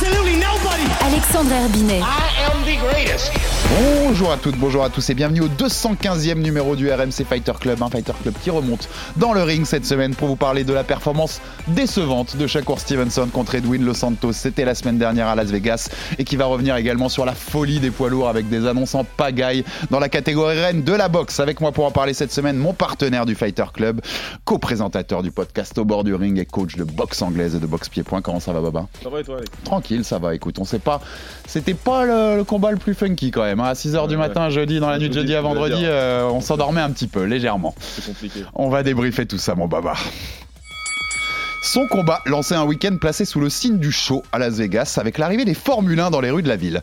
absolutely nobody. Alexandre Herbinet. I am the greatest. Bonjour à toutes, bonjour à tous et bienvenue au 215e numéro du RMC Fighter Club, un Fighter Club qui remonte dans le ring cette semaine pour vous parler de la performance décevante de Shakur Stevenson contre Edwin Los Santos. C'était la semaine dernière à Las Vegas et qui va revenir également sur la folie des poids lourds avec des annonces en pagaille dans la catégorie reine de la boxe. Avec moi pour en parler cette semaine, mon partenaire du Fighter Club, co-présentateur du podcast Au bord du ring et coach de boxe anglaise et de boxe-pied-point. Comment ça va, Baba? Ça va et toi, Alex? Tranquille, ça va. Écoute, on sait pas. C'était pas le, le combat le plus funky quand même. hein. À 6h du Ouais, matin, jeudi, dans la nuit de Jeudi, à vendredi, euh, on s'endormait un petit peu, légèrement. C'est compliqué. On va débriefer tout ça, mon Baba. Son combat lancé un week-end placé sous le signe du show à Las Vegas avec l'arrivée des Formule 1 dans les rues de la ville.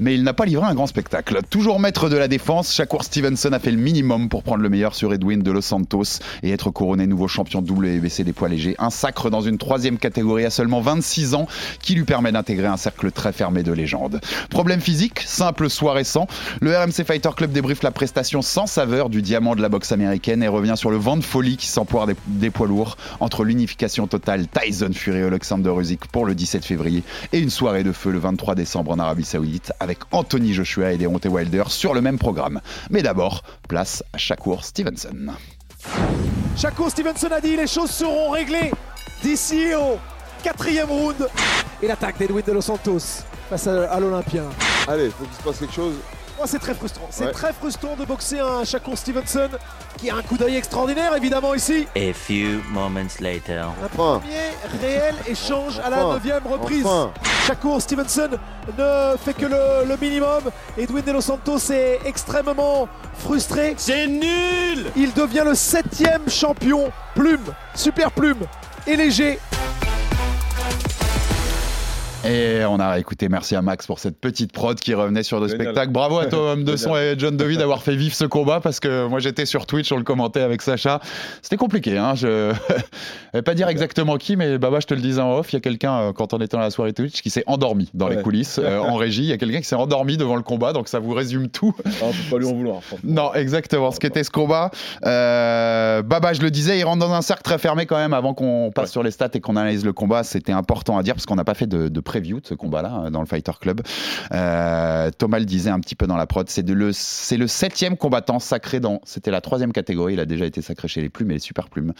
Mais il n'a pas livré un grand spectacle. Toujours maître de la défense, Shakur Stevenson a fait le minimum pour prendre le meilleur sur Edwin de Los Santos et être couronné nouveau champion WBC des poids légers. Un sacre dans une troisième catégorie à seulement 26 ans qui lui permet d'intégrer un cercle très fermé de légendes. Problème physique, simple soit récent. Le RMC Fighter Club débriefe la prestation sans saveur du diamant de la boxe américaine et revient sur le vent de folie qui s'empoire des, des poids lourds entre l'unification totale Tyson Fury et Alexander Usyk pour le 17 février et une soirée de feu le 23 décembre en Arabie Saoudite avec Anthony Joshua et Deontay Wilder sur le même programme. Mais d'abord, place à Shakur Stevenson. Shakur Stevenson a dit les choses seront réglées d'ici au quatrième round. Et l'attaque d'Edwin de Los Santos face à, à l'Olympien. Allez, faut qu'il se passe quelque chose. Oh, c'est très frustrant. C'est Ouais. très frustrant de boxer un Shakur Stevenson qui a un coup d'œil extraordinaire évidemment ici. A few moments later. Un Enfin. premier réel échange à la neuvième reprise. Enfin. Shakur Stevenson ne fait que le, le minimum. Edwin de Los Santos est extrêmement frustré. C'est nul Il devient le septième champion plume, super plume et léger. Et on a écouté, merci à Max pour cette petite prod qui revenait sur le Génial. spectacle. Bravo à toi, homme de son et John Dovey d'avoir fait vivre ce combat parce que moi j'étais sur Twitch, on le commentait avec Sacha. C'était compliqué, hein. Je vais pas dire exactement qui, mais Baba, je te le disais en off, il y a quelqu'un, euh, quand on était dans la soirée Twitch, qui s'est endormi dans les coulisses, euh, en régie. Il y a quelqu'un qui s'est endormi devant le combat, donc ça vous résume tout. Ah, on peut pas lui en vouloir. Non, exactement. Ce qu'était ce combat. Euh, Baba, je le disais, il rentre dans un cercle très fermé quand même avant qu'on passe Ouais. sur les stats et qu'on analyse le combat. C'était important à dire parce qu'on n'a pas fait de, de preview de ce combat-là euh, dans le Fighter Club. Euh, Thomas le disait un petit peu dans la prod. C'est le, le septième combattant sacré dans. C'était la troisième catégorie. Il a déjà été sacré chez les plumes et les super plumes.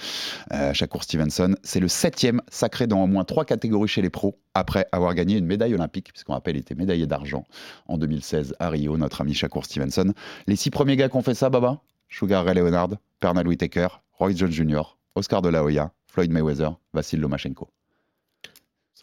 Euh, Shakur Stevenson. C'est le septième sacré dans au moins trois catégories chez les pros après avoir gagné une médaille olympique, puisqu'on rappelle, il était médaillé d'argent en 2016 à Rio, notre ami Shakur Stevenson. Les six premiers gars qui ont fait ça, Baba? Sugar Ray Leonard, Pernell Whitaker, Roy Jones Jr., Oscar de la Hoya, Floyd Mayweather, Vassil Lomachenko.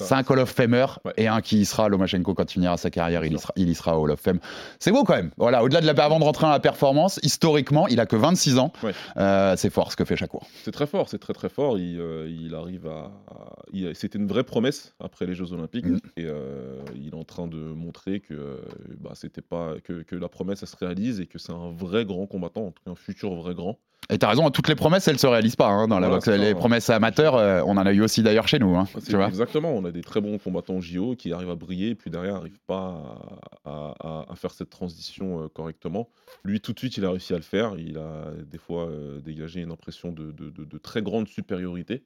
Ça- C'est un Call of Famer Ouais. et un qui y sera Lomachenko quand il finira sa carrière, il y sera, il y sera au Hall of Fame. C'est beau quand même. Voilà, au-delà de la avant de rentrer dans la performance, historiquement, il a que 26 ans. Ouais. Euh, c'est fort ce que fait Shakur. C'est très fort, c'est très très fort. Il, euh, il arrive à. à- C'était une vraie promesse après les Jeux Olympiques Mhm. et euh, il est en train de montrer que bah, c'était pas que, que la promesse elle se réalise et que c'est un vrai grand combattant, en tout cas un futur vrai grand. Et t'as raison, toutes les promesses, elles se réalisent pas hein, dans la boxe. ça, Les promesses amateurs, euh, on en a eu aussi d'ailleurs chez nous. hein, tu vois exactement, on a des très bons combattants JO qui arrivent à briller puis derrière n'arrivent pas à, à- faire cette transition euh, correctement. Lui, tout de suite, il a réussi à le faire. Il a des fois euh, dégagé une impression de, de- de- de très grande supériorité.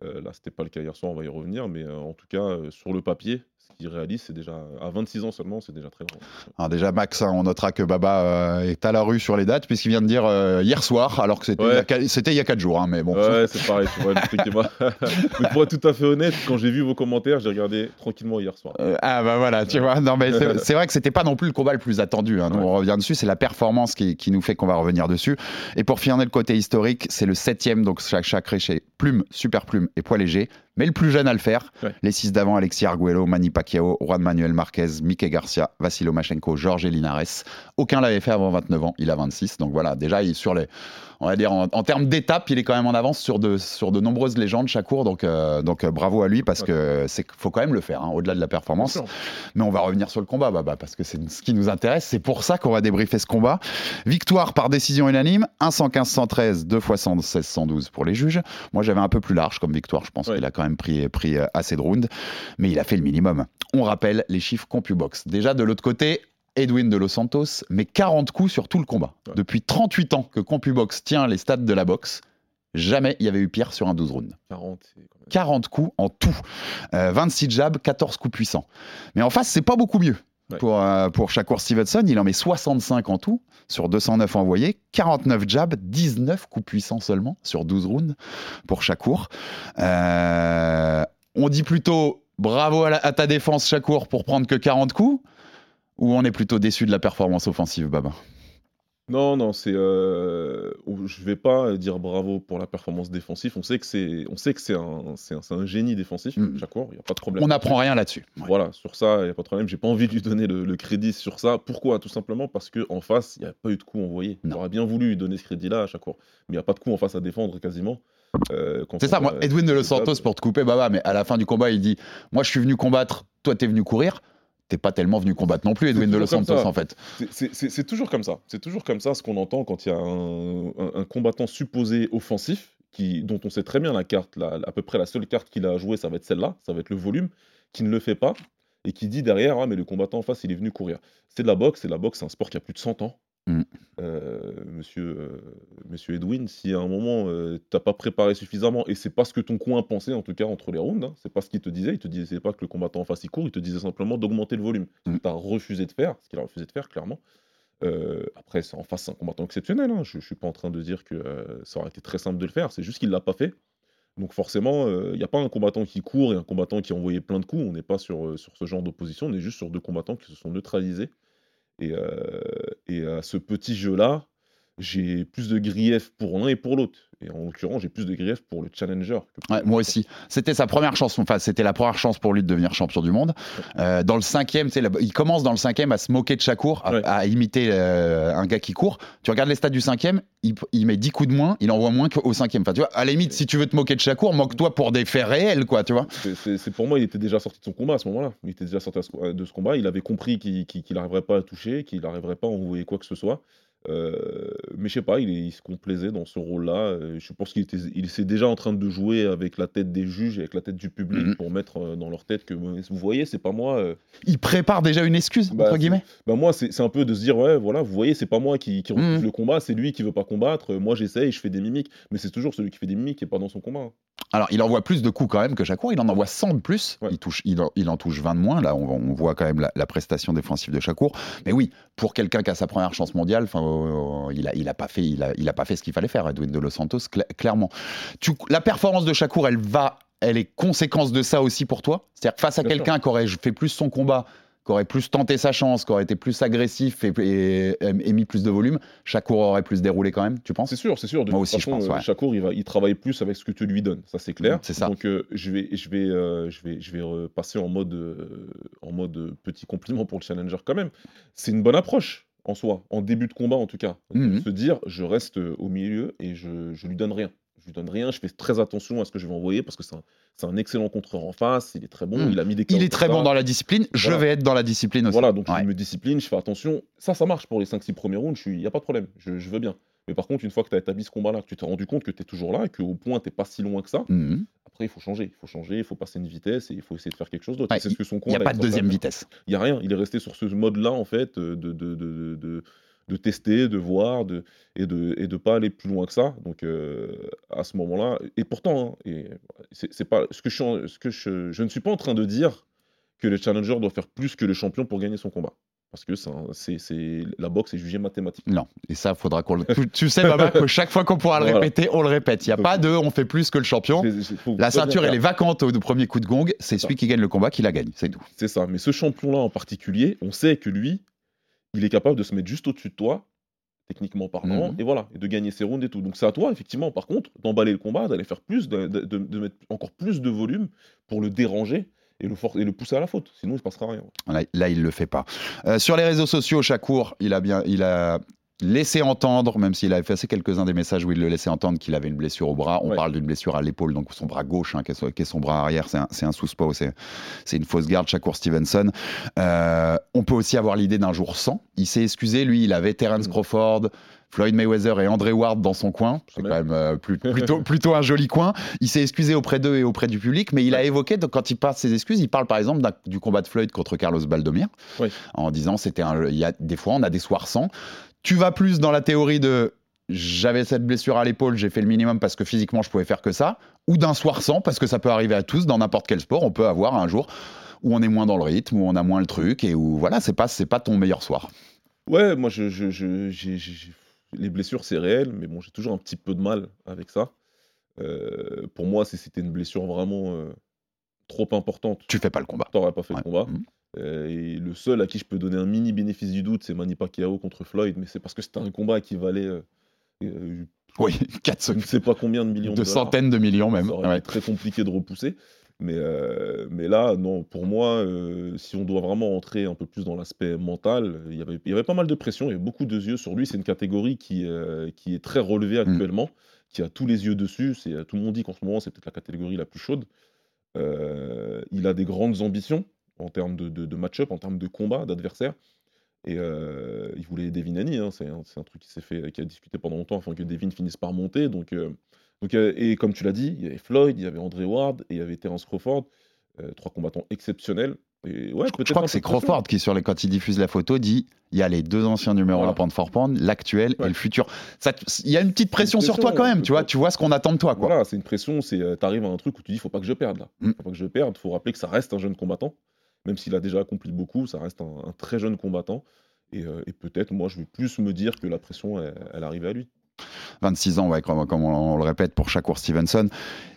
Là, c'était pas le cas hier soir, on va y revenir, mais en tout cas, sur le papier, qu'il réalise, c'est déjà à 26 ans seulement, c'est déjà très grand. Alors déjà, Max, hein, on notera que Baba euh, est à la rue sur les dates, puisqu'il vient de dire euh, hier soir, alors que c'était Ouais. il y a qua- c'était il y a 4 jours. hein, mais bon, Ouais, c'est pareil, tu vois, pas- Mais pour être tout à fait honnête, quand j'ai vu vos commentaires, j'ai regardé tranquillement hier soir. Euh, ah bah voilà, tu vois. Non mais c'est vrai que c'était pas non plus le combat le plus attendu. hein. Nous on revient dessus, c'est la performance qui, qui nous fait qu'on va revenir dessus. Et pour finir le côté historique, c'est le septième donc chaque chacré chez Plume, Super Plume et Poids léger, mais le plus jeune à le faire. Ouais. Les six d'avant Alexis Arguello, Manny Pacquiao, Juan Manuel Marquez, Mickey Garcia, Vassilo Machenko, Georges Linares. Aucun l'avait fait avant 29 ans, il a 26. Donc voilà, déjà il est sur les on va dire en, en termes d'étapes, il est quand même en avance sur de, sur de nombreuses légendes chaque cours. Donc, euh, donc euh, bravo à lui parce que c'est faut quand même le faire, hein, au-delà de la performance. Mais on va revenir sur le combat, Baba, parce que c'est ce qui nous intéresse. C'est pour ça qu'on va débriefer ce combat. Victoire par décision unanime, 1 115 113, 2 fois 116 112 pour les juges. Moi, j'avais un peu plus large comme victoire. Je pense Ouais. qu'il a quand même pris, pris euh, assez de rounds, mais il a fait le minimum. On rappelle les chiffres CompuBox. Déjà de l'autre côté. Edwin de Los Santos met 40 coups sur tout le combat. Ouais. Depuis 38 ans que CompuBox tient les stats de la boxe, jamais il y avait eu pire sur un 12 rounds. 40, c'est quand même- 40 coups en tout. Euh, 26 jabs, 14 coups puissants. Mais en face, c'est pas beaucoup mieux. Ouais. Pour, euh, pour Shakur Stevenson, il en met 65 en tout sur 209 envoyés, 49 jabs, 19 coups puissants seulement sur 12 rounds pour Shakur. Euh, on dit plutôt bravo à, la- à ta défense, Shakur, pour prendre que 40 coups ou on est plutôt déçu de la performance offensive, Baba Non, non, c'est. euh, Je vais pas dire bravo pour la performance défensive. On sait que c'est, on sait que c'est un, c'est un, génie défensif. Mm. Chaque fois, il y a pas de problème. On n'apprend rien là-dessus. Voilà, sur ça, il n'y a pas de problème. J'ai pas envie de lui donner le, le crédit sur ça. Pourquoi? Tout simplement parce qu'en face, il n'y a pas eu de coup envoyé. Non. J'aurais bien voulu lui donner ce crédit-là à chaque fois. Mais il n'y a pas de coup en face à défendre quasiment. Euh, C'est on ça, moi, Edwin de Los ça, Santos, pour te couper, Baba, mais à la fin du combat, il dit Moi, je suis venu combattre, toi, t'es venu courir. T'es pas tellement venu combattre non plus, Edwin de Los Santos, en fait. C'est- toujours comme ça. C'est toujours comme ça ce qu'on entend quand il y a un, un- un combattant supposé offensif, qui, dont on sait très bien la carte, la- à peu près la seule carte qu'il a à jouer, ça va être celle-là, ça va être le volume, qui ne le fait pas, et qui dit derrière, ah mais le combattant en face, il est venu courir. C'est de la boxe, et la boxe, c'est un sport qui a plus de 100 ans. Mm. Euh, monsieur, euh, monsieur Edwin, si à un moment euh, t'as pas préparé suffisamment, et c'est pas ce que ton coin pensait en tout cas entre les rounds, hein, c'est pas ce qu'il te disait, il te disait pas que le combattant en face il court, il te disait simplement d'augmenter le volume. Ce Mm. que tu as refusé de faire, ce qu'il a refusé de faire clairement. Euh, après, en face, c'est un combattant exceptionnel. hein. Je, je suis pas en train de dire que ça aurait été très simple de le faire. C'est juste qu'il l'a pas fait. Donc forcément, il n'y a pas un combattant qui court et un combattant qui a envoyé plein de coups. On n'est pas sur, sur ce genre d'opposition. On est juste sur deux combattants qui se sont neutralisés. Et, euh, et à ce petit jeu-là, j'ai plus de griefs pour l'un et pour l'autre. Et en l'occurrence, j'ai plus de griefs pour le challenger. que Ouais, moi aussi. C'était sa première chance, enfin, c'était la première chance pour lui de devenir champion du monde. Euh, dans le cinquième, tu sais, là- il commence dans le cinquième à se moquer de Shakur, à, Ouais. à imiter euh, un gars qui court. Tu regardes les stats du cinquième, il, il met 10 coups de moins, il envoie moins qu'au cinquième. Enfin, tu vois, à la limite, si tu veux te moquer de Shakur, moque-toi pour des faits réels, quoi, tu vois. C'est- pour moi, il était déjà sorti de son combat à ce moment-là. Il était déjà sorti ce- de ce combat. Il avait compris qu'il n'arriverait pas à toucher, qu'il n'arriverait pas à envoyer quoi que ce soit. Euh, mais je sais pas, il, se complaisait dans ce rôle-là. Euh, Je pense qu'il était, il était déjà en train de jouer avec la tête des juges et avec la tête du public Mhm. pour mettre euh, dans leur tête que vous voyez, c'est pas moi. euh, Il prépare déjà une excuse, Bah, entre guillemets. bah moi, c'est un peu de se dire, ouais, voilà, vous voyez, c'est pas moi qui, qui refuse Mhm. le combat, c'est lui qui veut pas combattre. Moi, j'essaye, je fais des mimiques, mais c'est toujours celui qui fait des mimiques qui est pas dans son combat. hein. Alors, il envoie plus de coups quand même que Shakur. Il en envoie 100 de plus. Ouais. Il, touche, il, en, il en touche 20 de moins. Là, on, on voit quand même la, la prestation défensive de Shakur. Mais oui, pour quelqu'un qui a sa première chance mondiale, enfin, euh, il, a, il, a pas fait, il, a, il a pas fait ce qu'il fallait faire, Edwin de Los Santos, cla- clairement. Tu- la performance de Shakur, elle va. Elle est conséquence de ça aussi pour toi? C'est-à-dire face à quelqu'un qui aurait fait plus son combat, qui aurait plus tenté sa chance, qui aurait été plus agressif et, et- et mis plus de volume, Shakur aurait plus déroulé quand même, tu penses? C'est sûr, c'est sûr. De Moi aussi, je pense, euh, ouais. Shakur, il, va, il travaille plus avec ce que tu lui donnes, ça c'est clair. C'est ça. Donc euh, je vais, je vais, euh, je vais, je vais repasser en mode, euh, en mode euh, petit compliment pour le challenger quand même. C'est une bonne approche en soi, en début de combat en tout cas. Mhm. Se dire, je reste euh, au milieu et je, je lui donne rien. Je lui donne rien, je fais très attention à ce que je vais envoyer parce que c'est un, excellent contreur en face, il est très bon, Mhm. il a mis des Il est très bon dans la discipline. Je Voilà. vais être dans la discipline aussi. Voilà, donc Ouais. je me discipline, je fais attention. Ça, ça marche pour les 5-6 premiers rounds, il n'y a pas de problème, je, je veux bien. Mais par contre, une fois que tu as établi ce combat-là, que tu t'es rendu compte que tu es toujours là, et qu'au point, tu pas si loin que ça, Mhm. après, il faut changer. Il faut changer, il faut passer une vitesse et il faut essayer de faire quelque chose d'autre. Ouais, c'est ce que son Il n'y a pas de deuxième vitesse. Il n'y a rien. Il est resté sur ce mode-là, en fait, euh, de, de, de, de, de- tester, de voir de, et de et de pas aller plus loin que ça. Donc, euh, à ce moment-là, et pourtant, hein, et c'est pas ce que, je, suis en- ce que je, je ne suis pas en train de dire que le challenger doit faire plus que le champion pour gagner son combat. Parce que c'est la boxe est jugée mathématique. Non, et ça, faudra qu'on le. Tu, tu sais, Baba, que chaque fois qu'on pourra le Voilà. répéter, on le répète. Il n'y a Donc- pas de on fait plus que le champion. La ceinture, elle est vacante au premier coup de gong. C'est celui qui gagne le combat qui la gagne. C'est tout. C'est ça. Mais ce champion-là en particulier, on sait que lui, il est capable de se mettre juste au-dessus de toi, techniquement parlant, Mhm. et voilà, et de gagner ses rounds et tout. Donc c'est à toi, effectivement, par contre, d'emballer le combat, d'aller faire plus, de, de- de- de mettre encore plus de volume pour le déranger et le, for- et le pousser à la faute. Sinon, il se passera rien. Là, là, il le fait pas. Euh, sur les réseaux sociaux, Shakur, il a bien, il a, laissé entendre, même s'il a effacé quelques-uns des messages où il le laissait entendre qu'il avait une blessure au bras. On Ouais. parle d'une blessure à l'épaule, donc son bras gauche, hein, qui, est son, qui est son bras arrière, c'est un, un sous-spot, c'est une fausse garde, Shakur Stevenson. Euh, on peut aussi avoir l'idée d'un jour sans. Il s'est excusé, lui, il avait Terence Mm. Crawford. Floyd Mayweather et André Ward dans son coin, c'est quand même euh, plus- plutôt, plutôt un joli coin. Il s'est excusé auprès d'eux et auprès du public, mais il a évoqué, donc, quand il parle ses excuses, il parle par exemple du combat de Floyd contre Carlos Baldomir, Oui. en disant c'était un, il y a des fois on a des soirs sans. Tu vas plus dans la théorie de j'avais cette blessure à l'épaule, j'ai fait le minimum parce que physiquement je pouvais faire que ça, ou d'un soir sans parce que ça peut arriver à tous dans n'importe quel sport. On peut avoir un jour où on est moins dans le rythme, où on a moins le truc et où voilà, c'est pas c'est pas ton meilleur soir. Ouais, moi, je, je, je- les blessures, c'est réel, mais bon, j'ai toujours un petit peu de mal avec ça. Euh, pour moi, si c'était une blessure vraiment euh, trop importante, Tu fais pas le combat. t'aurais pas fait Ouais. le combat. Mhm. Euh, et le seul à qui je peux donner un mini bénéfice du doute, c'est Manny Pacquiao contre Floyd, mais c'est parce que c'était un combat qui valait euh, euh, Oui, 4 je ne sais pas combien de millions de, de dollars. centaines de millions même. Ça aurait Ouais. été très compliqué de repousser. Mais, euh, mais là, non, pour moi, euh, si on doit vraiment entrer un peu plus dans l'aspect mental, il y avait- il y avait pas mal de pression, il y avait beaucoup de yeux sur lui. C'est une catégorie qui, euh, qui est très relevée Mm. actuellement, qui a tous les yeux dessus. Tout le monde dit qu'en ce moment, c'est peut-être la catégorie la plus chaude. Il a des grandes ambitions en termes de, de, de match-up, en termes de combat, d'adversaire. Et euh, il voulait Devin Haney, hein, c'est un, truc qui s'est fait, qui a discuté pendant longtemps afin que Devin finisse par monter. Donc, euh, donc, euh, et comme tu l'as dit, il y avait Floyd, il y avait André Ward et il y avait Terence Crawford, euh, trois combattants exceptionnels. Et ouais, Je, crois que c'est. Crawford qui, sur les, quand il diffuse la photo, dit il y a les deux anciens numéros Voilà. for pound, l'actuel et le futur. Il y a une petite pression sur toi quand même, tu vois, tu vois ce qu'on attend de toi. Quoi. Voilà, c'est une pression, c'est t'arrives à un truc où tu dis faut pas que je perde là. Mm. Faut pas que je perde, faut rappeler que ça reste un jeune combattant, même s'il a déjà accompli beaucoup, ça reste un, un très jeune combattant. Et, euh, et peut-être, moi, je vais plus me dire que la pression, elle, elle arrive à lui. 26 ans, ouais, comme, comme on, on le répète pour Shakur Stevenson.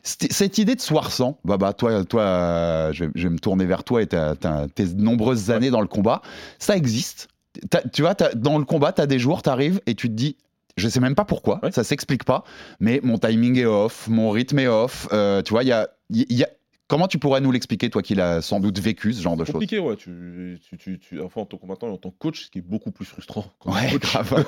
Cette, idée de soir sans, bah, bah, toi, toi euh, je, vais, je vais me tourner vers toi et tes nombreuses années dans le combat, ça existe. Tu vois, dans le combat, tu as des jours, tu arrives et tu te dis. Je sais même pas pourquoi, Ouais. ça s'explique pas, mais mon timing est off, mon rythme est off. euh, tu vois, il y a, il y a- Comment tu pourrais nous l'expliquer, toi qui l'as sans doute vécu ce genre de choses Compliqué, ouais. Tu, tu, tu, tu- enfin, en tant que combattant et en tant que coach, ce qui est beaucoup plus frustrant. Quand Ouais, coach. grave.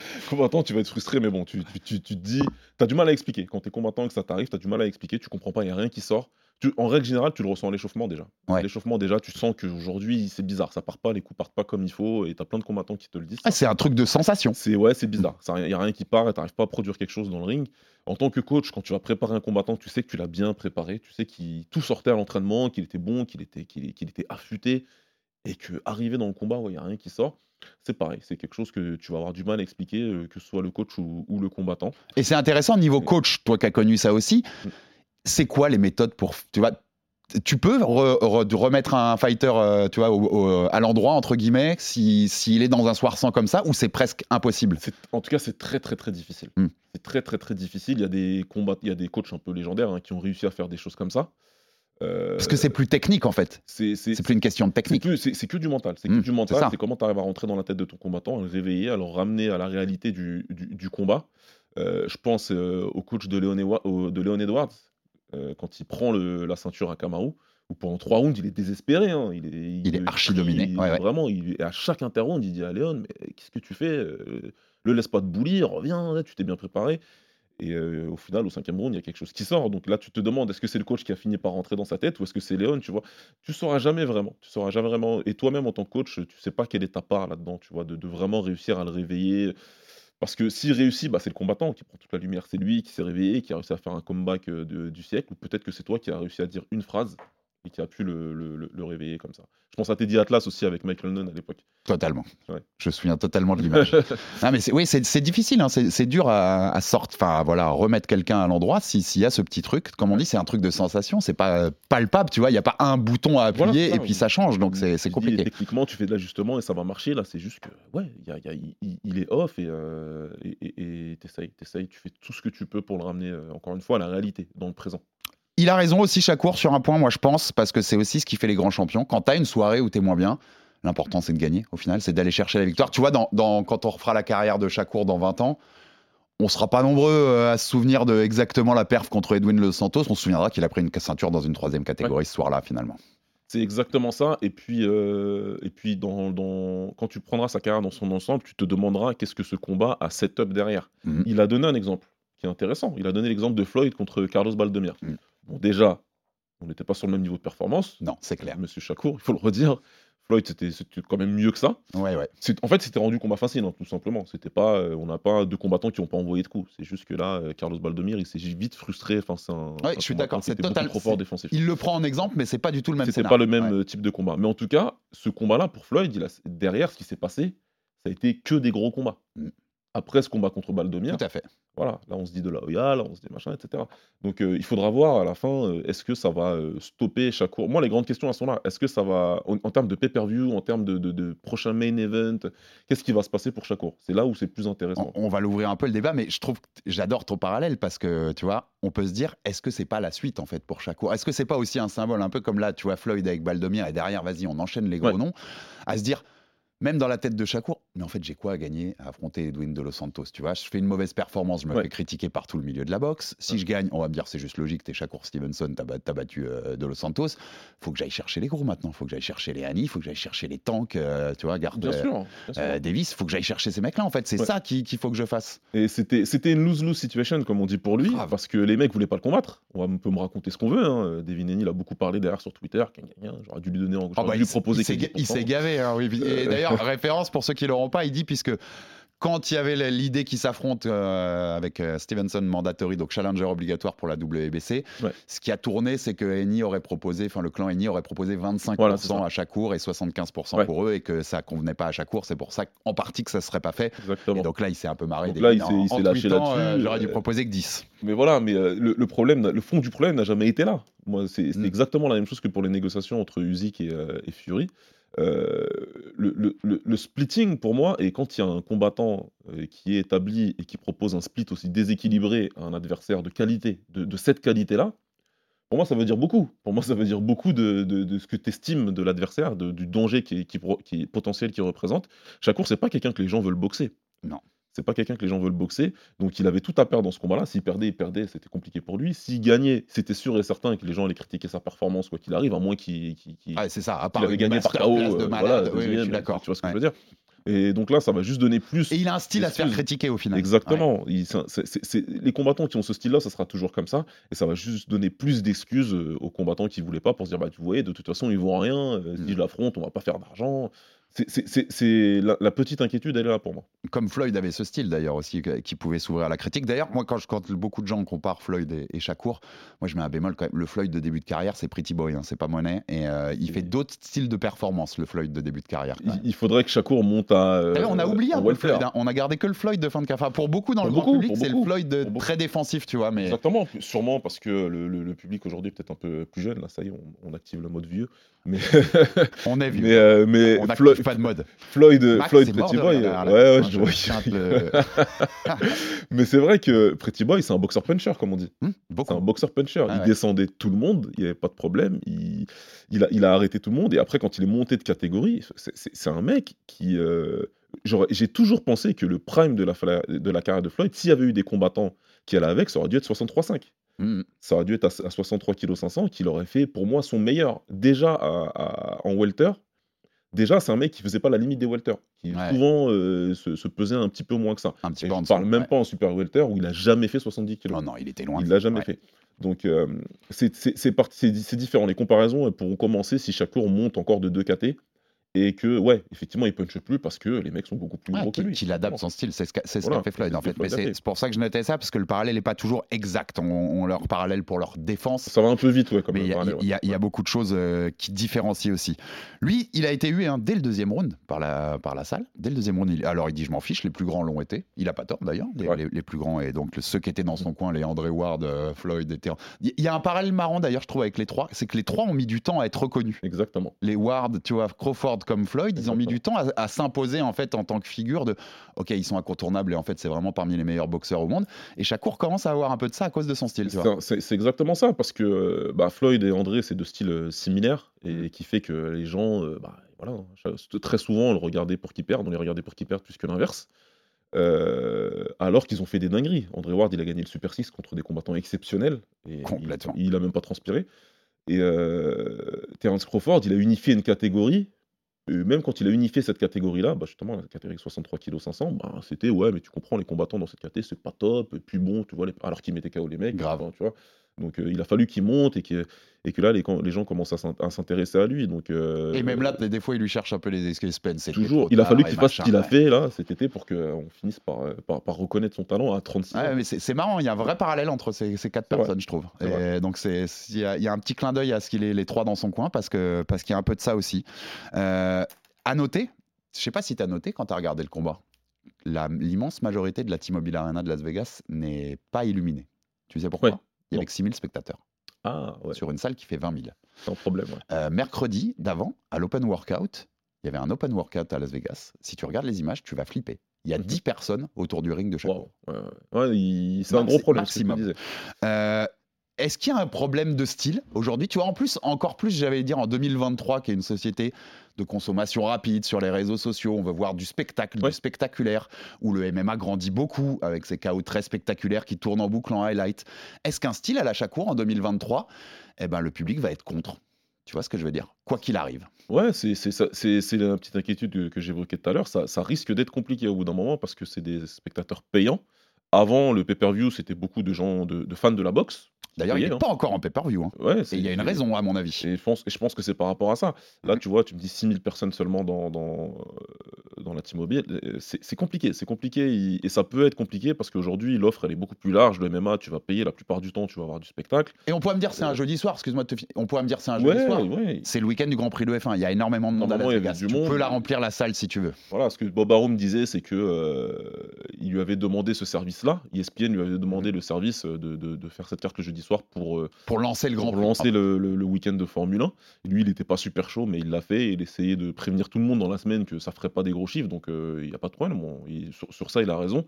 combattant, tu vas être frustré, mais bon, tu, tu, tu, tu te dis, tu as du mal à expliquer. Quand tu es combattant et que ça t'arrive, tu as du mal à expliquer, tu comprends pas, il n'y a rien qui sort. Tu- en règle générale, tu le ressens à l'échauffement déjà. Ouais. L'échauffement, déjà, tu sens qu'aujourd'hui, c'est bizarre, ça part pas, les coups partent pas comme il faut, et tu as plein de combattants qui te le disent. Ah, c'est un truc de sensation. C'est ouais, c'est bizarre. Il n'y a rien qui part et tu pas à produire quelque chose dans le ring. En tant que coach, quand tu vas préparer un combattant, tu sais que tu l'as bien préparé, tu sais qu'il tout sortait à l'entraînement, qu'il était bon, qu'il était, qu'il qu'il était affûté, et que arrivé dans le combat, il n'y a rien qui sort. C'est pareil, c'est quelque chose que tu vas avoir du mal à expliquer, euh, que ce soit le coach ou, ou le combattant. Et c'est intéressant niveau coach, toi qui as connu ça aussi. C'est quoi les méthodes pour tu vois tu peux re- re- remettre un fighter euh, tu vois au- au- à l'endroit entre guillemets si s'il est dans un soir sans comme ça ou c'est presque impossible? En tout cas, c'est très très très difficile. Mm. C'est très très très difficile. Il y a des combats, il y a des coachs un peu légendaires hein, qui ont réussi à faire des choses comme ça. Euh, Parce que c'est plus technique en fait. c'est plus une question de technique. C'est que du mental. C'est Mm, que du mental. c'est comment tu arrives à rentrer dans la tête de ton combattant, à le réveiller, à le ramener à la réalité du, du- du combat. Euh, je pense au coach de Léon, Ewa- au- de Léon Edwards, euh, quand il prend le- la ceinture à Kamaru, où pendant trois rounds, il est désespéré. hein. Il est, Il est archi dominé, il- ouais, ouais. Vraiment, il, à chaque interround, il dit à Léon Mais qu'est-ce que tu fais Euh, Le laisse pas te boulir, reviens, là, tu t'es bien préparé. Et euh, au final, au cinquième round, il y a quelque chose qui sort. Donc là, tu te demandes est-ce que c'est le coach qui a fini par rentrer dans sa tête ou est-ce que c'est Léon, tu vois Tu sauras jamais vraiment. Tu sauras jamais vraiment. Et toi-même, en tant que coach, tu sais pas quelle est ta part là-dedans, tu vois, de, de vraiment réussir à le réveiller. Parce que s'il réussit, bah, c'est le combattant qui prend toute la lumière. C'est lui qui s'est réveillé, qui a réussi à faire un comeback euh, du siècle. Ou peut-être que c'est toi qui as réussi à dire une phrase et qui a pu le, le- le- le réveiller comme ça. Je pense à Teddy Atlas aussi avec Michael Nunn à l'époque. Totalement. Ouais. Je me souviens totalement de l'image. Ah, mais oui, c'est, difficile, hein, c'est, dur à, à sortir, enfin voilà, remettre quelqu'un à l'endroit si- s'il y a ce petit truc. Comme on dit, c'est un truc de sensation, c'est pas palpable, tu vois, il n'y a pas un bouton à appuyer ça. et puis ça change, donc c'est, Je dis, compliqué. techniquement, tu fais de l'ajustement et ça va marcher. Là, c'est juste que, ouais, il y a- il y a- il- il- il est off et euh, t'essayes, tu fais tout ce que tu peux pour le ramener, euh, encore une fois, à la réalité, dans le présent. Il a raison aussi, Chakour, sur un point, moi je pense, parce que c'est aussi ce qui fait les grands champions. Quand tu as une soirée où tu es moins bien, l'important c'est de gagner, au final, c'est d'aller chercher la victoire. Tu vois, dans, dans- quand on refera la carrière de Chakour dans 20 ans, on sera pas nombreux euh, à se souvenir de exactement la perf contre Edwin Los Santos. On se souviendra qu'il a pris une ceinture dans une troisième catégorie ce soir-là, finalement. C'est exactement ça. Et puis, euh, et puis dans, dans- quand tu prendras sa carrière dans son ensemble, tu te demanderas qu'est-ce que ce combat a setup derrière. Mhm. Il a donné un exemple qui est intéressant. Il a donné l'exemple de Floyd contre Carlos Baldemir. Mhm. Bon, déjà, on n'était pas sur le même niveau de performance. Non, c'est clair. Monsieur Chakour, il faut le redire. Floyd, c'était quand même mieux que ça. Ouais, ouais. En fait, c'était rendu combat facile, hein, tout simplement. C'était pas, euh, on n'a pas deux combattants qui n'ont pas envoyé de coups. C'est juste que là, euh, Carlos Baldemir, il s'est vite frustré. Enfin, c'est un, Ouais, un je suis d'accord, c'est total- trop fort défensif. Il le prend en exemple, mais c'est pas du tout le même C'était pas le même euh, type de combat. Mais en tout cas, ce combat-là, pour Floyd, il a... derrière, ce qui s'est passé, ça a été que des gros combats. Mm. Après ce combat contre Baldomir, Tout à fait. voilà, là on se dit de la Oya, là on se dit machin, etc. Donc euh, il faudra voir à la fin, euh, est-ce que ça va euh, stopper chaque cours Moi, les grandes questions elles sont là. Est-ce que ça va, en, en termes de pay-per-view, en termes de, de- de prochain main event, qu'est-ce qui va se passer pour chaque cours C'est là où c'est plus intéressant. On, on va l'ouvrir un peu le débat, mais je trouve j'adore ton parallèle parce que tu vois, on peut se dire, est-ce que c'est pas la suite en fait pour Shakur? Est-ce que c'est pas aussi un symbole un peu comme là, tu vois, Floyd avec Baldomir et derrière, vas-y, on enchaîne les gros Ouais. noms, à se dire. Même dans la tête de Shakur, mais en fait, j'ai quoi à gagner à affronter Edwin de Los Santos Tu vois, je fais une mauvaise performance, je me Ouais. fais critiquer par tout le milieu de la boxe. Si Ouais. je gagne, on va me dire c'est juste logique, t'es Shakur Stevenson, t'as ba- t'as battu euh, de Los Santos. Faut que j'aille chercher les gros maintenant. Faut que j'aille chercher les Annie, faut que j'aille chercher les tanks, euh, tu vois, garde Bien euh, sûr. bien sûr. euh, Davis. Faut que j'aille chercher ces mecs-là. En fait, c'est Ouais. ça qui- qu'il faut que je fasse. Et c'était une lose-lose situation, comme on dit pour lui, Grave. parce que les mecs voulaient pas le combattre. On, peut me raconter ce qu'on veut. Hein. Devin Haney, il a beaucoup parlé derrière sur Twitter. J'aurais dû lui donner en Ah j'aurais bah, dû il proposer s'est ga- 15%. il s'est gavé. hein, oui. Et d'ailleurs, référence pour ceux qui l'auront pas, il dit puisque quand il y avait l'idée qui s'affronte euh, avec euh, Stevenson Mandatory, donc challenger obligatoire pour la WBC, Ouais. ce qui a tourné, c'est que Eni aurait proposé, enfin le clan Eni aurait proposé 25% Voilà, c'est ça. à chaque cours et 75% Ouais. pour eux et que ça convenait pas à chaque cours. C'est pour ça qu'en partie que ça serait pas fait. Exactement. Et donc là, il s'est un peu marré. Des là, il s'est- en- en lâché là-dessus, J'aurais dû euh, proposer que 10. Mais voilà, mais euh, le, le problème, le fond du problème n'a jamais été là. Moi, c'est Mm. exactement la même chose que pour les négociations entre Usyk et, euh, et Fury. Euh, le, le- le- splitting, pour moi, et quand il y a un combattant euh, qui est établi et qui propose un split aussi déséquilibré à un adversaire de qualité, de, cette qualité-là, pour moi, ça veut dire beaucoup. Pour moi, ça veut dire beaucoup de, de- ce que tu estimes de l'adversaire, du danger qui est, qui, qui potentiel qu'il représente. Shakur, c'est pas quelqu'un que les gens veulent boxer. Non. C'est pas quelqu'un que les gens veulent boxer. Donc il avait tout à perdre dans ce combat-là. S'il perdait, il perdait, c'était compliqué pour lui. S'il gagnait, c'était sûr et certain que les gens allaient critiquer sa performance, quoi qu'il arrive, à moins qu'il qu'il- qu'il- Ah, c'est ça. À qu'il part avait une gagné par KO. euh, voilà, Oui, oui, je suis d'accord. Tu vois ce que Ouais. je veux dire Et donc là, ça va juste donner plus. Et il a un style à se faire critiquer au final. Ouais. Exactement. Les combattants qui ont ce style-là, ça sera toujours comme ça. Et ça va juste donner plus d'excuses euh, aux combattants qui voulaient pas pour se dire bah, tu voyez, de toute façon, ils vont rien. euh, Mm. Si je l'affronte, on va pas faire d'argent. C'est- la, la petite inquiétude, elle est là pour moi. Comme Floyd avait ce style d'ailleurs aussi, qui pouvait s'ouvrir à la critique. D'ailleurs, moi, quand, je- quand beaucoup de gens comparent Floyd et, et Shakur, moi je mets un bémol quand même. Le Floyd de début de carrière, c'est Pretty Boy, hein, c'est pas monnaie. Et euh, il fait d'autres styles de performance, le Floyd de début de carrière. Il, faudrait que Shakur monte à. euh, on a oublié un peu le. Floyd. hein. On a gardé que le Floyd de fin de carrière. Pour beaucoup dans Pour le grand beaucoup, public, pour c'est le. Floyd de- très défensif, tu vois. Mais Exactement, sûrement parce que le, le- le public aujourd'hui est peut-être un peu plus jeune. Là, ça y est, on, on active le mode vieux. Mais, on est vu. mais, euh, mais on Floyd, pas de mode. Floyd, Max, Floyd Pretty Boy. euh, ouais, ouais, je vois. mais c'est vrai que Pretty Boy, c'est un boxeur puncher, comme on dit. Hmm, C'est un boxeur puncher. Ah il ouais. descendait tout le monde, il n'y avait pas de problème. Il, il, a, il a arrêté tout le monde. Et après, quand il est monté de catégorie, c'est- un mec qui. euh, J'ai toujours pensé que le prime de la, de la carrière de Floyd, s'il y avait eu des combattants qui allaient avec, ça aurait dû être 63,5. Hmm. Ça aurait dû être à, à 63 kg 500, qu'il aurait fait pour moi son meilleur. Déjà à- à- en welter, déjà c'est un mec qui faisait pas la limite des welter, qui Ouais. souvent euh, se, se pesait un petit peu moins que ça. Un petit Et peu je ne parle même ouais. pas en super welter où il a jamais fait 70 kg. Non, non, il était loin. Il l'a jamais Ouais. fait. Donc euh, c'est différent. Les comparaisons elles pourront commencer si chaque jour monte encore de 2 KT et que ouais, effectivement il punche plus parce que les mecs sont beaucoup plus Ouais, gros que qu'il lui. qu'il adapte son style, c'est ce qu'a ce Voilà, fait Floyd en que fait. Mais c'est pour ça que je notais ça, parce que le parallèle n'est pas toujours exact. On, on leur parallèle pour leur défense. Ça va un peu vite ouais comme Mais il y, a- y y beaucoup de choses euh, qui différencient aussi. Lui, il a été hué hein, dès le deuxième round par la, par la salle. Dès le deuxième round, il- alors il dit Je m'en fiche, les plus grands l'ont été. Il a pas tort d'ailleurs, les, Ouais. les- les plus grands. Et donc ceux qui étaient dans son coin, les André Ward, euh, Floyd, étaient. Il il y a un parallèle marrant d'ailleurs, je trouve, avec les trois c'est que les trois ont mis du temps à être reconnus. Exactement. Les Ward, tu vois, Crawford comme Floyd, ils ont mis du temps à, à s'imposer en fait en tant que figure de OK, ils sont incontournables et en fait c'est vraiment parmi les meilleurs boxeurs au monde. Et Shakur commence à avoir un peu de ça à cause de son style. C'est exactement ça, parce que euh, bah, Floyd et André, c'est deux styles euh, similaires, Mm. et qui fait que les gens, euh, bah, voilà, hein, très souvent, on le regardait pour qu'ils perdent, on les regardait pour qu'ils perdent plus que l'inverse. Euh, alors qu'ils ont fait des dingueries. André Ward, il a gagné le Super 6 contre des combattants exceptionnels, et Complètement. il, il a même pas transpiré. Et euh, Terence Crawford, il a unifié une catégorie. Et même quand il a unifié cette catégorie-là, bah justement, la catégorie 63 kg 500, bah, c'était ouais, mais tu comprends, les combattants dans cette catégorie, c'est pas top. Et puis bon, tu vois, les- alors qu'ils mettaient KO les mecs. Grave. enfin, tu vois. Donc euh, il a fallu qu'il monte et que, et que là, les, les gens commencent à s'in- à s'intéresser à lui. Donc, euh, Et même là, des fois, il lui cherche un peu les excuses. Toujours, il a fallu qu'il fasse ce qu'il a ouais. fait là cet été pour qu'on finisse par, euh, par, par reconnaître son talent à 36 ans. Ouais, mais c'est marrant, il y a un vrai parallèle entre ces, ces quatre personnes, je trouve. Et donc il y, a- il y a un petit clin d'œil à ce qu'il ait les trois dans son coin parce que parce qu'il y a un peu de ça aussi. Euh, à noter, je sais pas si tu as noté quand tu as regardé le combat, l'immense majorité de la T-Mobile Arena de Las Vegas n'est pas illuminée. Tu sais pourquoi? Il y avait que 6000 spectateurs Ah ouais, sur une salle qui fait 20 000. c'est un problème. ouais. Euh, mercredi d'avant, à l'Open Workout, il y avait un Open Workout à Las Vegas. Si tu regardes les images, tu vas flipper. Il y a Mhm. 10 personnes autour du ring de chaque Wow. Ouais, ouais. Ouais, il- c'est un Maxi- gros problème. c'est ce que je maximum. disais. Euh, Est-ce qu'il y a un problème de style aujourd'hui? Tu vois, en plus, encore plus, j'allais dire en 2023, qui est une société de consommation rapide sur les réseaux sociaux, on veut voir du spectacle, Ouais. du spectaculaire, où le MMA grandit beaucoup avec ses KO très spectaculaires qui tournent en boucle en highlight. Est-ce qu'un style à la Chacour en 2023, eh ben, le public va être contre? Tu vois ce que je veux dire? Quoi qu'il arrive. Ouais, c'est la petite inquiétude que, que j'évoquais tout à l'heure. Ça, ça risque d'être compliqué au bout d'un moment parce que c'est des spectateurs payants. Avant le pay-per-view, c'était beaucoup de gens, de, de fans de la boxe. D'ailleurs, il n'est hein. pas encore en pay-per-view. hein. Ouais, Et il y a une raison, à mon avis. Et je pense, et je pense que c'est par rapport à ça. Là, tu vois, tu me dis 6000 personnes seulement dans, dans, euh, dans la T-Mobile. euh, C'est compliqué, c'est compliqué. Et ça peut être compliqué parce qu'aujourd'hui, l'offre, elle est beaucoup plus large. Le MMA, tu vas payer la plupart du temps, tu vas avoir du spectacle. Et on pourrait me dire c'est un jeudi soir, excuse-moi de te On pourrait me dire c'est un jeudi soir. ouais. C'est le week-end du Grand Prix de F1. Il y a énormément de monde à Las Vegas. Tu monde. peux la remplir la salle si tu veux. Voilà, ce que Bob Arum disait, c'est que euh, il lui avait demandé ce service-là. ESPN lui avait demandé le service de, de- de faire cette carte le jeudi soir pour, euh, Pour lancer le Grand pour lancer le, le- le week-end de Formule 1. Et lui, il n'était pas super chaud, mais il l'a fait. Et il essayait de prévenir tout le monde dans la semaine que ça ferait pas des gros chiffres. Donc, euh, il n'y a pas de problème. Bon, il- sur, sur ça, il a raison.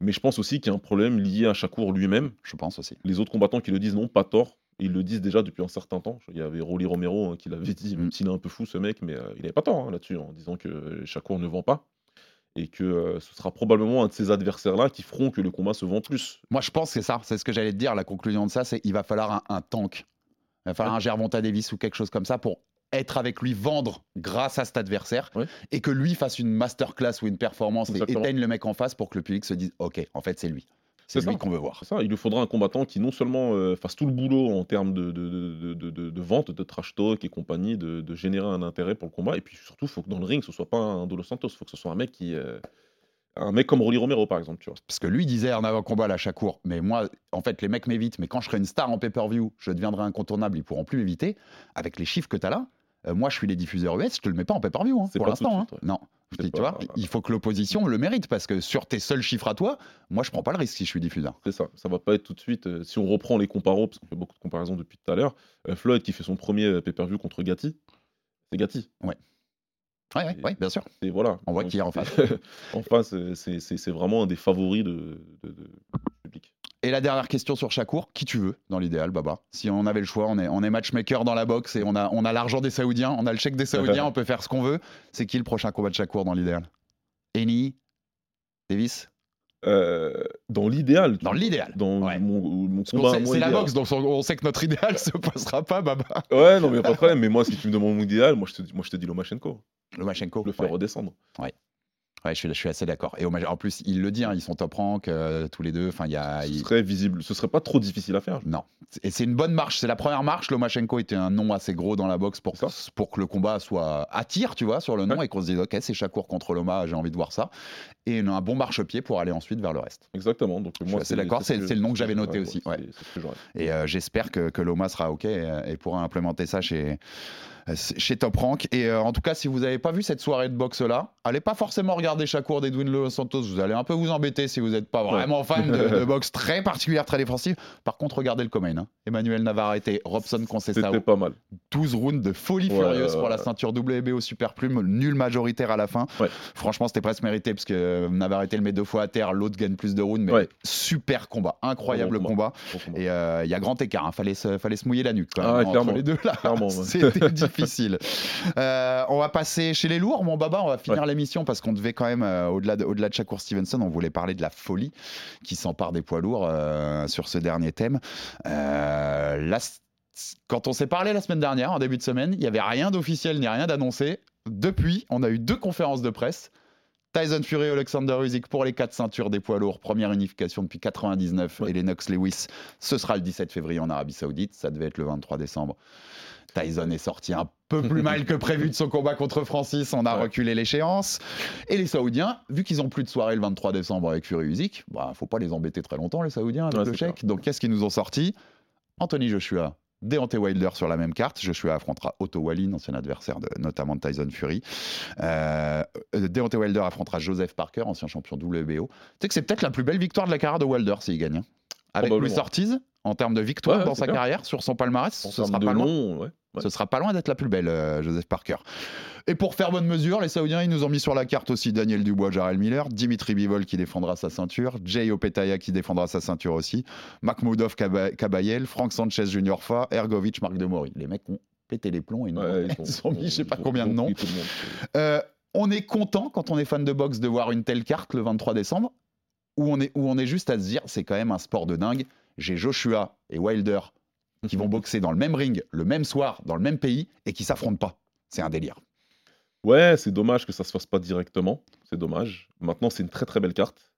Mais je pense aussi qu'il y a un problème lié à Chakour lui-même. Je pense aussi. Les autres combattants qui le disent n'ont pas tort. Ils le disent déjà depuis un certain temps. Il y avait Rolly Romero hein, qui l'avait dit, même Mm. s'il est un peu fou ce mec, mais euh, il n'avait pas tort hein, là-dessus, en disant que Chakour ne vend pas. Et que euh, ce sera probablement un de ces adversaires-là qui feront que le combat se vend plus. Moi, je pense que c'est ça. C'est ce que j'allais te dire. La conclusion de ça, c'est qu'il va falloir un, un tank. Il va falloir un Gervonta Davis ou quelque chose comme ça pour être avec lui, vendre grâce à cet adversaire Ouais. et que lui fasse une masterclass ou une performance Exactement. et éteigne le mec en face pour que le public se dise Ok, en fait, c'est lui. C'est lui ça. qu'on veut voir. Ça, il lui faudra un combattant qui non seulement euh, fasse tout le boulot en termes de, de, de, de- vente, de trash talk et compagnie, de, de générer un intérêt pour le combat, et puis surtout, il faut que dans le ring, ce soit pas un Dolo Santos, il faut que ce soit un mec qui... euh, un mec comme Rolly Romero, par exemple, tu vois. Parce que lui disait en avant-combat à la Chacour, mais moi, en fait, les mecs m'évitent, mais quand je serai une star en pay-per-view, je deviendrai incontournable, ils pourront plus m'éviter. Avec les chiffres que tu as là, euh, moi, je suis les diffuseurs US, je te le mets pas en pay-per-view hein, pour l'instant. hein. ouais. Non. Je dis, tu vois, il faut que l'opposition le mérite, parce que sur tes seuls chiffres à toi, moi, je prends pas le risque si je suis diffuseur. C'est ça, ça va pas être tout de suite. euh, si on reprend les comparos, parce qu'on fait beaucoup de comparaisons depuis tout à l'heure, euh, Floyd qui fait son premier pay-per-view contre Gatti, c'est Gatti. Ouais, ouais, ouais, bien sûr. Et voilà. On voit qui est en face. en face, c'est- vraiment un des favoris de, de- public. Et la dernière question sur Chacour, qui tu veux dans l'idéal, Baba? Si on avait le choix, on est, on est matchmaker dans la boxe et on a, on a l'argent des Saoudiens, on a le chèque des Saoudiens, on peut faire ce qu'on veut. C'est qui le prochain combat de Chacour dans l'idéal? Eni Davis? Euh, dans l'idéal. Dans l'idéal, Dans ouais. mon, mon combat. C'est la boxe, donc on, sait que notre idéal se passera pas, Baba. Ouais, non, mais pas de problème. Mais moi, si tu me demandes mon idéal, moi, je te dis, moi, je te dis Lomachenko. Lomachenko. Le ouais. redescendre. Ouais, je suis, je suis assez d'accord. Et au- en plus, il le dit, hein, ils sont top rank euh, tous les deux. Enfin, il y a. Ce il- serait visible. Ce serait pas trop difficile à faire. Non. Et c'est une bonne marche. C'est la première marche. Lomachenko était un nom assez gros dans la boxe pour, C'est pour que le combat soit attire, tu vois, sur le nom Ouais. et qu'on se dise, OK, c'est Chakour contre Loma, j'ai envie de voir ça. Et un bon marchepied pour aller ensuite vers le reste. Exactement. Donc, moi, assez d'accord, c'est- ce c'est le nom que j'avais c'est- noté ouais, aussi, ouais, ouais. c'est- C'est. Et euh, j'espère que, que Loma sera OK et, et pourra implémenter ça chez, chez Top Rank. Et euh, en tout cas, si vous n'avez pas vu cette soirée de boxe-là, allez pas forcément regarder Chakour d'Edwin Los Santos. Vous allez un peu vous embêter si vous n'êtes pas vraiment fan de, de boxe très particulière, très défensive. Par contre, regardez le co-main. hein. Emmanuel Navarrete, Robson Conceição. C'était pas mal. 12 rounds de folie Ouais, furieuse ouais, pour la ceinture WB au super plume, nul majoritaire à la fin. Franchement, c'était presque mérité parce que euh, Navarrete le met deux fois à terre, l'autre gagne plus de rounds, mais. Super combat, incroyable Bon combat. Bon combat. Et euh, il y a grand écart, hein. fallait, se, fallait se mouiller la nuque quand même, Ah ouais, entre clairement. les deux là. Clairement, ouais. C'était difficile. Euh, on va passer chez les lourds, mon baba. On va finir Ouais. l'émission parce qu'on devait quand même, euh, au-delà de, Shakur Stevenson, on voulait parler de la folie qui s'empare des poids lourds euh, sur ce dernier thème. Quand on s'est parlé la semaine dernière, en début de semaine, il n'y avait rien d'officiel ni rien d'annoncé. Depuis, on a eu deux conférences de presse. Tyson Fury et Alexander Usyk pour les quatre ceintures des poids lourds, première unification depuis 99. Ouais. Et Lennox Lewis, ce sera le 17 février en Arabie Saoudite. Ça devait être le 23 décembre. Tyson est sorti un peu plus mal que prévu de son combat contre Francis. On a Ouais. reculé l'échéance. Et les Saoudiens, vu qu'ils ont plus de soirée le 23 décembre avec Fury Usyk, bah, faut pas les embêter très longtemps, les Saoudiens, avec Ouais, le chèque. Donc, qu'est-ce qu'ils nous ont sorti? Anthony Joshua, Deontay Wilder sur la même carte. Joshua affrontera Otto Wallin, ancien adversaire de, notamment de Tyson Fury. Euh, euh, Deontay Wilder affrontera Joseph Parker, ancien champion WBO. Tu sais que c'est peut-être la plus belle victoire de la carrière de Wilder s'il gagne. hein. Avec. Luis Ortiz, en termes de victoire Ouais, dans sa clair. carrière, sur son palmarès, En ce sera de pas loin. long, ouais. ouais. Ce sera pas loin d'être la plus belle, euh, Joseph Parker. Et pour faire bonne mesure, les Saoudiens, ils nous ont mis sur la carte aussi Daniel Dubois, Jarrell Miller, Dimitri Bivol qui défendra sa ceinture, Jay Opetaya qui défendra sa ceinture aussi, Makhmoudov Kaba- Kabayel, Frank Sanchez Junior Fa, Ergovic, Marc Demori. Les mecs ont pété les plombs et nous ils sont mis je sais pas ils combien de ils noms. Euh, on est content quand on est fan de boxe de voir une telle carte le 23 décembre, où on est, où on est juste à se dire c'est quand même un sport de dingue. J'ai Joshua et Wilder qui vont boxer dans le même ring, le même soir, dans le même pays, et qui s'affrontent pas. C'est un délire. Ouais, c'est dommage que ça se fasse pas directement. C'est dommage. Maintenant, c'est une très très belle carte.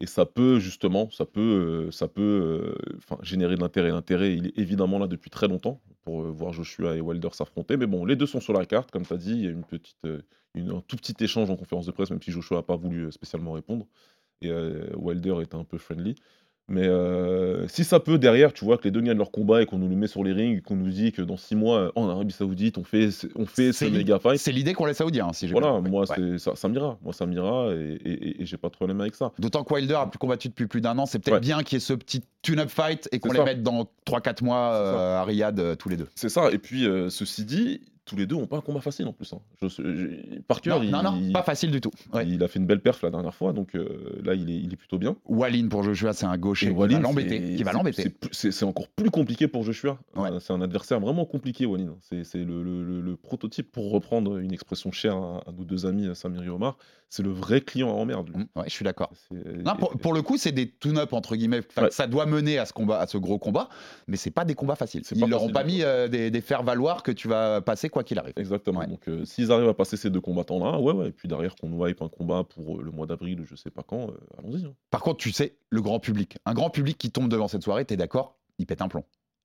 Et ça peut justement, ça peut, euh, ça peut euh, générer de l'intérêt. L'intérêt, il est évidemment là depuis très longtemps pour euh, voir Joshua et Wilder s'affronter. Mais bon, les deux sont sur la carte, comme tu as dit. Il y a une petite, une- un tout petit échange en conférence de presse, même si Joshua n'a pas voulu spécialement répondre. Et euh, Wilder était un peu friendly. Mais euh, si ça peut derrière, tu vois, que les deux gagnent leur combat et qu'on nous le met sur les rings, et qu'on nous dit que dans six mois, euh, en Arabie Saoudite, on fait, on fait ce méga fight. C'est l'idée qu'on laisse Saoudiens, si j'ai Voilà, bien moi, Ouais. ça, ça m'ira. Moi, ça m'ira et, et, et- et j'ai pas de problème avec ça. D'autant que Wilder a plus combattu depuis plus d'un an, c'est peut-être Ouais. bien qu'il y ait ce petit tune-up fight et qu'on les mette dans 3-4 mois euh, à Riyad euh, tous les deux. C'est ça. Et puis, ceci dit, tous les deux ont pas un combat facile en plus. hein. Je, je- Parker, Non, il, non, non, pas facile du tout. Ouais. il a fait une belle perf la dernière fois, donc euh, là, il est, il est plutôt bien. Wallin pour Joshua, c'est un gaucher qui va l'embêter. c'est- encore plus compliqué pour Joshua. Ouais. Euh, C'est un adversaire vraiment compliqué, Wallin. C'est le, le- le- le prototype, pour reprendre une expression chère à, à nos deux amis, Samir et Omar. C'est le vrai client à emmerde. lui. Mm, Ouais, je suis d'accord. Pour, pour le coup, c'est des tune-up entre guillemets. Enfin. Ça doit mener à ce combat, à ce gros combat, mais c'est pas des combats faciles. Ils leur ont pas mis euh, des, des faire valoir que tu vas passer quoi qu'il arrive. Exactement. Ouais. Donc, euh, s'ils arrivent à passer ces deux combattants-là, ouais, ouais. Et puis derrière, qu'on hype un combat pour euh, le mois d'avril, je sais pas quand, euh, allons-y. hein. Par contre, tu sais, le grand public, un grand public qui tombe devant cette soirée, t'es d'accord Il pète un plomb.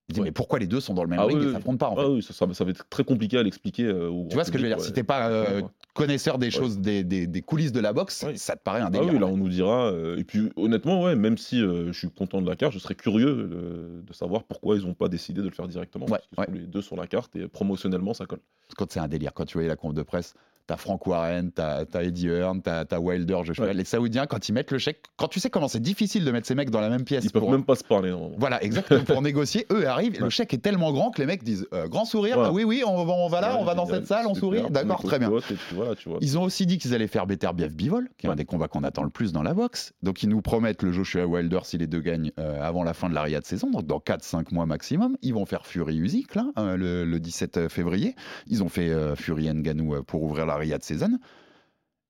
Il dit Ouais. mais pourquoi les deux sont dans le même Ah ring oui, et oui. s'affrontent pas en fait Ah oui, ça, ça va- ça va être très compliqué à l'expliquer. euh, Tu vois ce que je veux dire Si t'es pas euh, ouais. Connaisseur des choses, des, des- des coulisses de la boxe, Ouais. ça te paraît un Ah délire. oui, là on nous dira. euh, et puis honnêtement, ouais, même si euh, je suis content de la carte, je serais curieux euh, de savoir pourquoi ils n'ont pas décidé de le faire directement. Ouais, parce sont les deux sur la carte et promotionnellement ça colle. Quand c'est un délire, quand tu voyais la conf de presse, t'as Frank Warren, t'as as Eddie Hearn, t'as as Wilder, Joshua. Ouais. Les Saoudiens, quand ils mettent le chèque, quand tu sais comment c'est difficile de mettre ces mecs dans la même pièce Ils peuvent pour- même pas se parler. Voilà, exactement. Pour négocier, eux arrivent. et Le Ouais. chèque est tellement grand que les mecs disent euh, grand sourire. Ah oui, oui, on va, on va là, on va dans cette salle, on sourit. D'accord, très bien. voilà, tu vois. Ils ont aussi dit qu'ils allaient faire Beterbiev Bivol, qui est un Ouais. des combats qu'on attend le plus dans la boxe. Donc ils nous promettent le Joshua Wilder si les deux gagnent euh, avant la fin de la Riyad saison, donc dans 4-5 mois maximum. Ils vont faire Fury Usyk là, euh, le, le 17 février. Ils ont fait euh, Fury Ngannou euh, pour ouvrir la Riyad saison.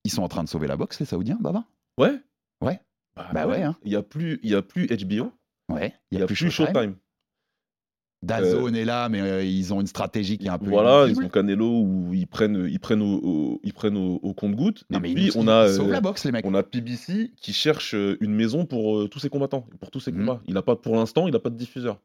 Ils sont en train de sauver la boxe, les Saoudiens, Baba? Ouais. Ouais. Bah ouais, hein. Il y a plus, il y a plus HBO. Ouais. Il y a plus Showtime. Dazone est là, mais euh, ils ont une stratégie qui est un peu. Voilà, ils ont Canelo où ils prennent, ils prennent au, au- ils prennent au, au compte-goutte. Non, Et mais puis ils, on a, euh, la boxe, les mecs. on a PBC qui cherche euh, une maison pour euh, tous ses combattants, pour tous ses Mhm. combats. Il a pas, pour l'instant, il n'a pas de diffuseur.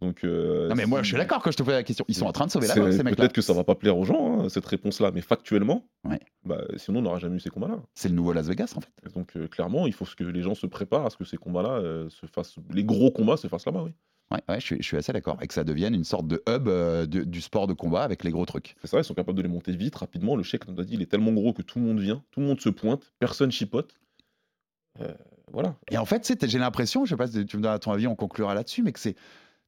Donc. euh, Non, mais moi, je suis d'accord que je te pose la question. Ils sont en train de sauver la ces mecs-là. Peut-être que ça va pas plaire aux gens, hein, cette réponse-là, mais factuellement, Ouais. bah, sinon on n'aura jamais eu ces combats-là. C'est le nouveau Las Vegas, en fait. Et Donc euh, clairement, il faut que les gens se préparent à ce que ces combats-là euh, se fassent, les gros combats se fassent là-bas, oui. Ouais, ouais, je suis, je suis assez d'accord. Et que ça devienne une sorte de hub de- du sport de combat avec les gros trucs. C'est ça, ils sont capables de les monter vite, rapidement. Le chèque, on a dit, il est tellement gros que tout le monde vient, tout le monde se pointe, personne chipote. Voilà. Et en fait, j'ai l'impression, je sais pas si tu me donnes ton avis, on conclura là-dessus, mais que c'est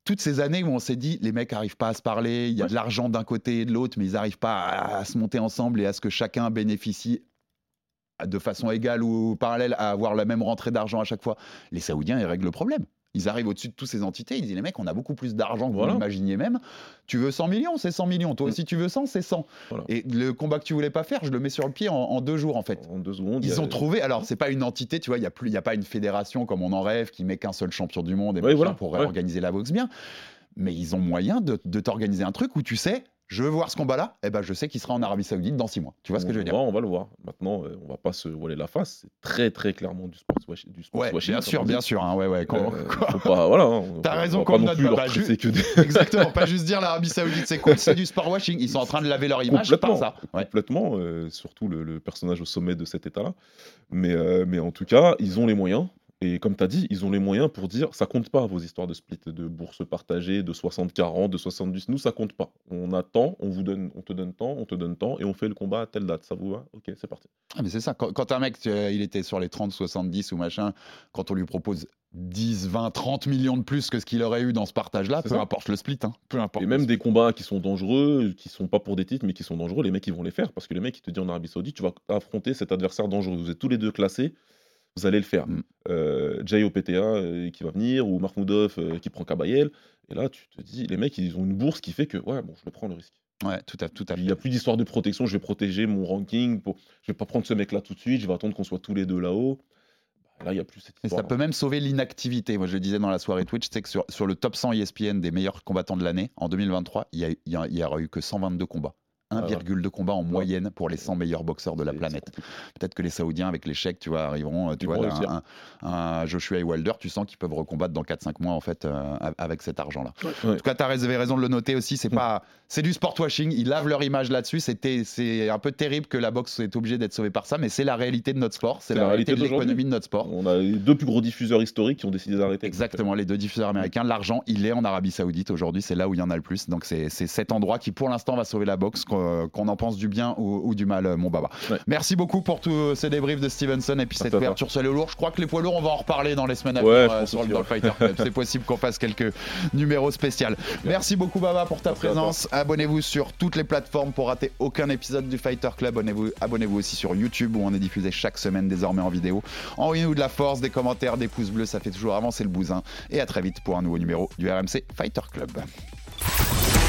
toutes ces années où on s'est dit les mecs arrivent pas à se parler, il y a de l'argent d'un côté et de l'autre, mais ils arrivent pas à, à se monter ensemble et à ce que chacun bénéficie de façon égale ou parallèle à avoir la même rentrée d'argent à chaque fois. Les Saoudiens, ils règlent le problème. Ils arrivent au-dessus de toutes ces entités, ils disent les mecs, on a beaucoup plus d'argent que Voilà. vous l'imaginiez même. Tu veux 100 millions, c'est 100 millions. Toi Mm. aussi, tu veux 100, c'est 100. Voilà. Et le combat que tu voulais pas faire, je le mets sur le pied en, en deux jours en fait. En deux secondes. il y Ils a- ont trouvé, alors c'est pas une entité, tu vois, il n'y a, plus- il y a pas une fédération comme on en rêve qui met qu'un seul champion du monde et Ouais, voilà, pour ouais. organiser la boxe bien. mais ils ont moyen de, de t'organiser un truc où tu sais, je veux voir ce combat-là, et ben je sais qu'il sera en Arabie Saoudite dans six mois. Tu vois ce que je veux dire? Voir, On va le voir. Maintenant, euh, on va pas se voiler la face. C'est très très clairement du sport, du sport Ouais, washing, bien sûr, bien sûr. hein, ouais, ouais. quand- Euh, faut pas, voilà. hein, T'as raison qu'on pas note plus pas, bah, que des- Exactement, pas juste dire l'Arabie Saoudite c'est cool, c'est du sport washing. Ils sont en train de laver leur image par ça. Ouais. complètement, euh, surtout le, le personnage au sommet de cet état-là. Mais, euh, mais en tout cas, ils ont les moyens. Et comme tu as dit, ils ont les moyens pour dire ça compte pas vos histoires de split, de bourse partagée, de 60-40, de 70. Nous, ça compte pas. On attend, on vous donne, on te donne temps, on te donne temps, et on fait le combat à telle date. Ça vous va? Ok, c'est parti. Ah, mais c'est ça. Quand, quand un mec, euh, il était sur les 30, 70 ou machin, quand on lui propose 10, 20, 30 millions de plus que ce qu'il aurait eu dans ce partage-là, peu ça. importe le split, hein, peu importe. Et même des combats qui sont dangereux, qui sont pas pour des titres, mais qui sont dangereux, les mecs, ils vont les faire. Parce que les mecs, ils te disent en Arabie Saoudite, tu vas affronter cet adversaire dangereux. Vous êtes tous les deux classés, vous allez le faire. Mm. Euh, Jay au PTA euh, qui va venir, ou Mahmoudov euh, qui prend Kabayel. Et là, tu te dis, les mecs, ils ont une bourse qui fait que, ouais, bon, je le prends le risque. Ouais, tout à, tout à Il fait. n'y a plus d'histoire de protection, je vais protéger mon ranking. Pour... Je vais pas prendre ce mec-là tout de suite, je vais attendre qu'on soit tous les deux là-haut. Bah, Là, il n'y a plus cette Et histoire. ça peut même sauver l'inactivité. Moi, je le disais dans la soirée Twitch, c'est que sur, sur le top 100 ESPN des meilleurs combattants de l'année, en 2023, il y, a, il y a- il y eu que 122 combats. Ah ouais. 1,2 combats en moyenne pour les 100 meilleurs boxeurs de la planète. Peut-être que les Saoudiens, avec l'échec, tu vois, arriveront. euh, Tu vois, là, un, un Joshua et Wilder, tu sens qu'ils peuvent recombattre dans 4-5 mois, en fait, euh, avec cet argent-là. Ouais. En tout cas, tu as raison de le noter aussi. C'est pas, c'est du sport washing. Ils lavent leur image là-dessus. C'était, c'est un peu terrible que la boxe est obligée d'être sauvée par ça, mais c'est la réalité de notre sport. C'est la, réalité de l'économie de notre sport. On a les deux plus gros diffuseurs historiques qui ont décidé d'arrêter. Exactement, les deux diffuseurs américains. L'argent, il est en Arabie Saoudite aujourd'hui, c'est là où il y en a le plus. Donc c'est c'est cet endroit qui, pour l'instant, va sauver la boxe, qu'on qu'on en pense du bien ou, ou du mal, euh, mon baba. Ouais. Merci beaucoup pour tous ces débriefs de Stevenson et puis cette ouverture sur les lourds. Je crois que les poids lourds, on va en reparler dans les semaines à Ouais, venir euh, sur le. Fighter Club. C'est possible qu'on fasse quelques numéros spéciaux. Merci beaucoup, Baba, pour ta Merci présence. Abonnez-vous sur toutes les plateformes pour rater aucun épisode du Fighter Club. Abonnez-vous abonnez aussi sur YouTube où on est diffusé chaque semaine désormais en vidéo. Envoyez-nous de la force, des commentaires, des pouces bleus, ça fait toujours avancer le bousin. Et à très vite pour un nouveau numéro du RMC Fighter Club.